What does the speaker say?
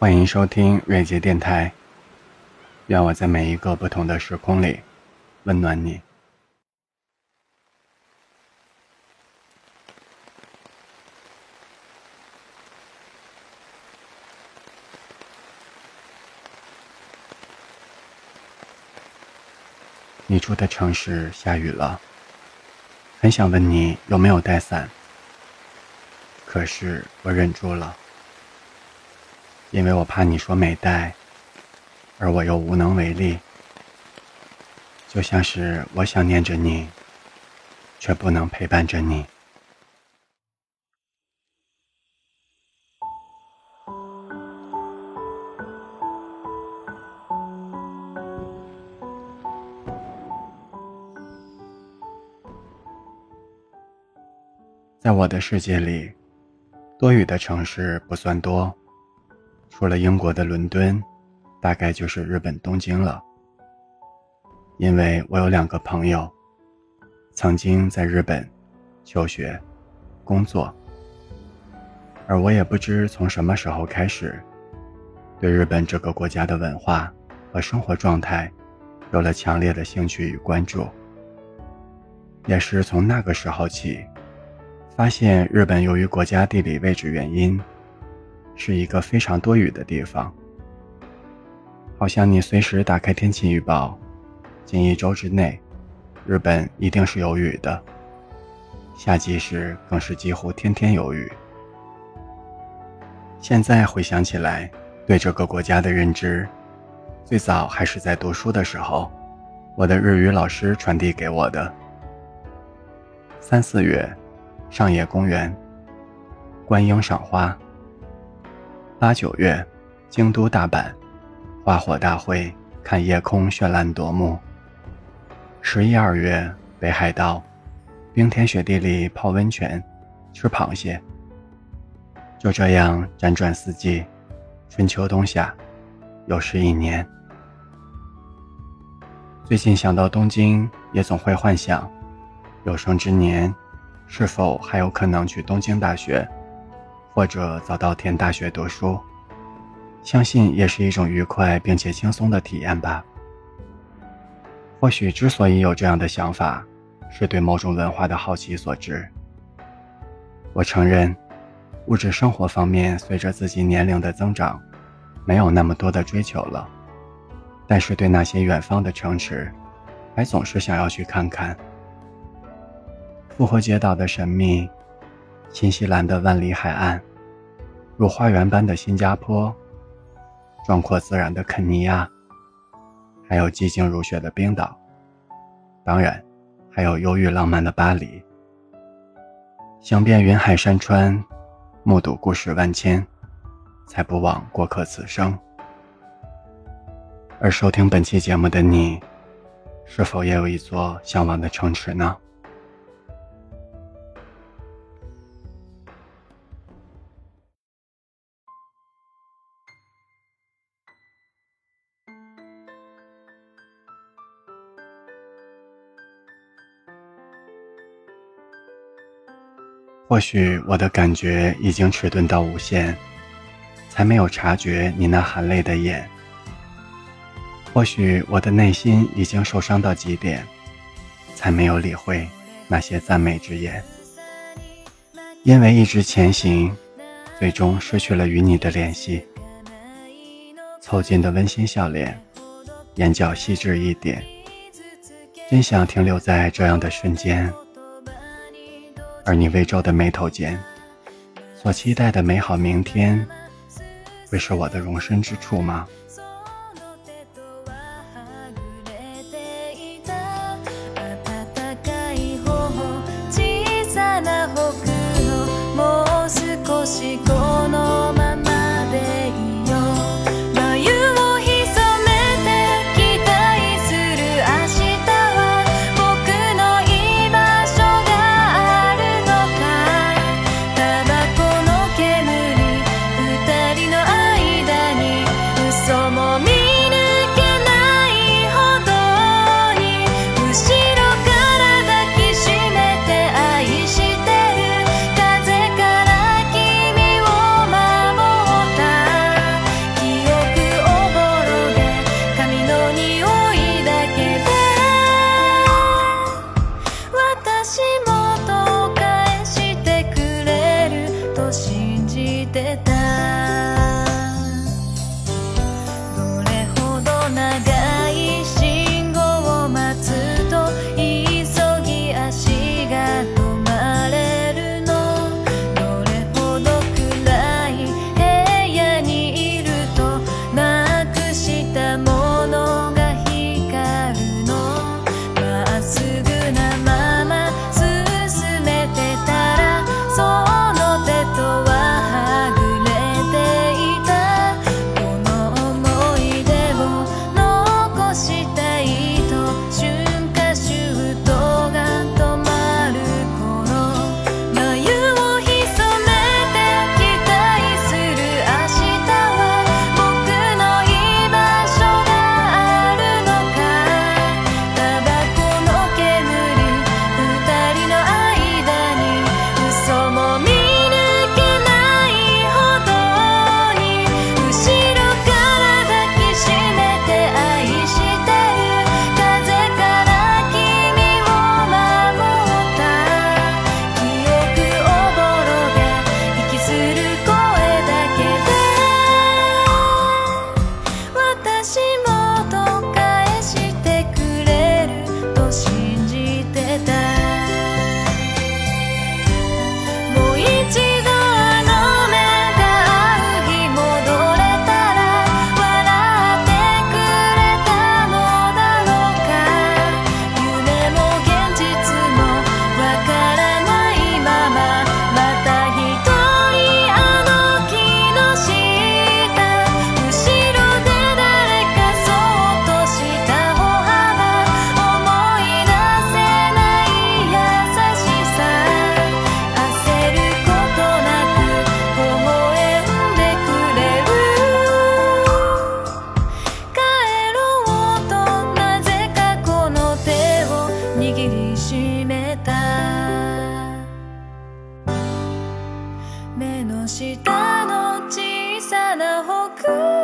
欢迎收听瑞杰电台。愿我在每一个不同的时空里温暖你。你住的城市下雨了，很想问你有没有带伞，可是我忍住了，因为我怕你说没带，而我又无能为力，就像是我想念着你，却不能陪伴着你。在我的世界里，多雨的城市不算多，除了英国的伦敦，大概就是日本东京了。因为我有两个朋友，曾经在日本求学、工作，而我也不知从什么时候开始，对日本这个国家的文化和生活状态有了强烈的兴趣与关注。也是从那个时候起。发现日本由于国家地理位置原因，是一个非常多雨的地方。好像你随时打开天气预报，近一周之内，日本一定是有雨的。夏季时更是几乎天天有雨。现在回想起来，对这个国家的认知，最早还是在读书的时候，我的日语老师传递给我的。三四月。上野公园，观樱赏花。八九月，京都、大阪，花火大会，看夜空绚烂夺目。十一二月，北海道，冰天雪地里泡温泉，吃螃蟹。就这样辗转四季，春秋冬夏，又是一年。最近想到东京，也总会幻想，有生之年。是否还有可能去东京大学，或者早稻田大学读书？相信也是一种愉快并且轻松的体验吧。或许之所以有这样的想法，是对某种文化的好奇所致。我承认，物质生活方面随着自己年龄的增长，没有那么多的追求了，但是对那些远方的城池，还总是想要去看看。复活节岛的神秘，新西兰的万里海岸，如花园般的新加坡，壮阔自然的肯尼亚，还有寂静如雪的冰岛，当然，还有忧郁浪漫的巴黎。行遍云海山川，目睹故事万千，才不枉过客此生。而收听本期节目的你，是否也有一座向往的城池呢？或许我的感觉已经迟钝到无限，才没有察觉你那含泪的眼。或许我的内心已经受伤到极点，才没有理会那些赞美之言。因为一直前行，最终失去了与你的联系。凑近的温馨笑脸，眼角细致一点，真想停留在这样的瞬间。而你微皱的眉头间，所期待的美好明天，会是我的容身之处吗？下の小さなほくろ